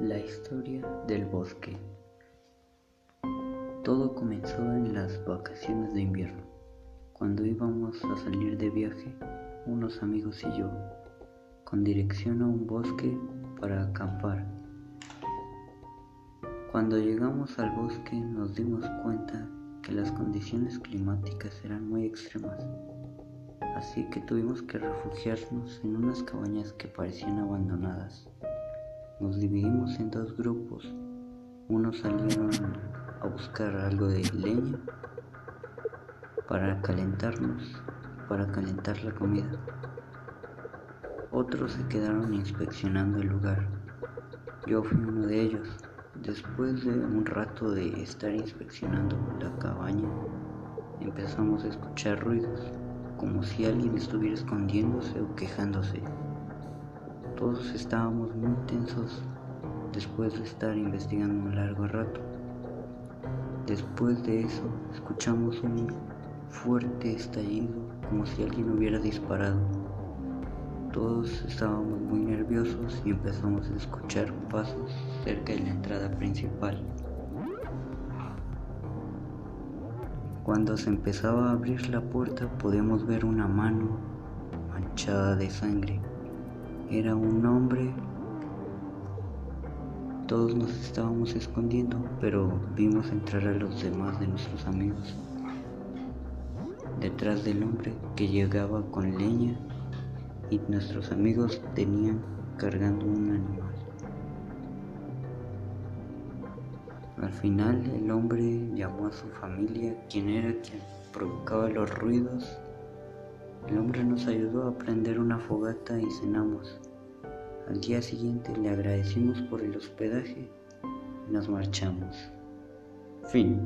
historia del bosque. Todo comenzó en las vacaciones de invierno, cuando íbamos a salir de viaje, unos amigos y yo, con dirección a un bosque para acampar. Cuando llegamos al bosque nos dimos cuenta que las condiciones climáticas eran muy extremas, así que tuvimos que refugiarnos en unas cabañas que parecían abandonadas. Nos dividimos en dos grupos. Unos salieron a buscar algo de leña para calentarnos, para calentar la comida. Otros se quedaron inspeccionando el lugar. Yo fui uno de ellos. Después de un rato de estar inspeccionando la cabaña, empezamos a escuchar ruidos, como si alguien estuviera escondiéndose o quejándose. Todos estábamos muy tensos después de estar investigando un largo rato. Después de eso, escuchamos un fuerte estallido como si alguien hubiera disparado. Todos estábamos muy nerviosos y empezamos a escuchar pasos cerca de la entrada principal. Cuando se empezaba a abrir la puerta podemos ver una mano manchada de sangre. Era un hombre. Todos nos estábamos escondiendo, pero vimos entrar a los demás de nuestros amigos. Detrás del hombre que llegaba con leña y nuestros amigos tenían cargando un animal. Al final el hombre llamó a su familia, quien era quien provocaba los ruidos el hombre nos ayudó a prender una fogata y cenamos. Al día siguiente le agradecimos por el hospedaje y nos marchamos. Fin.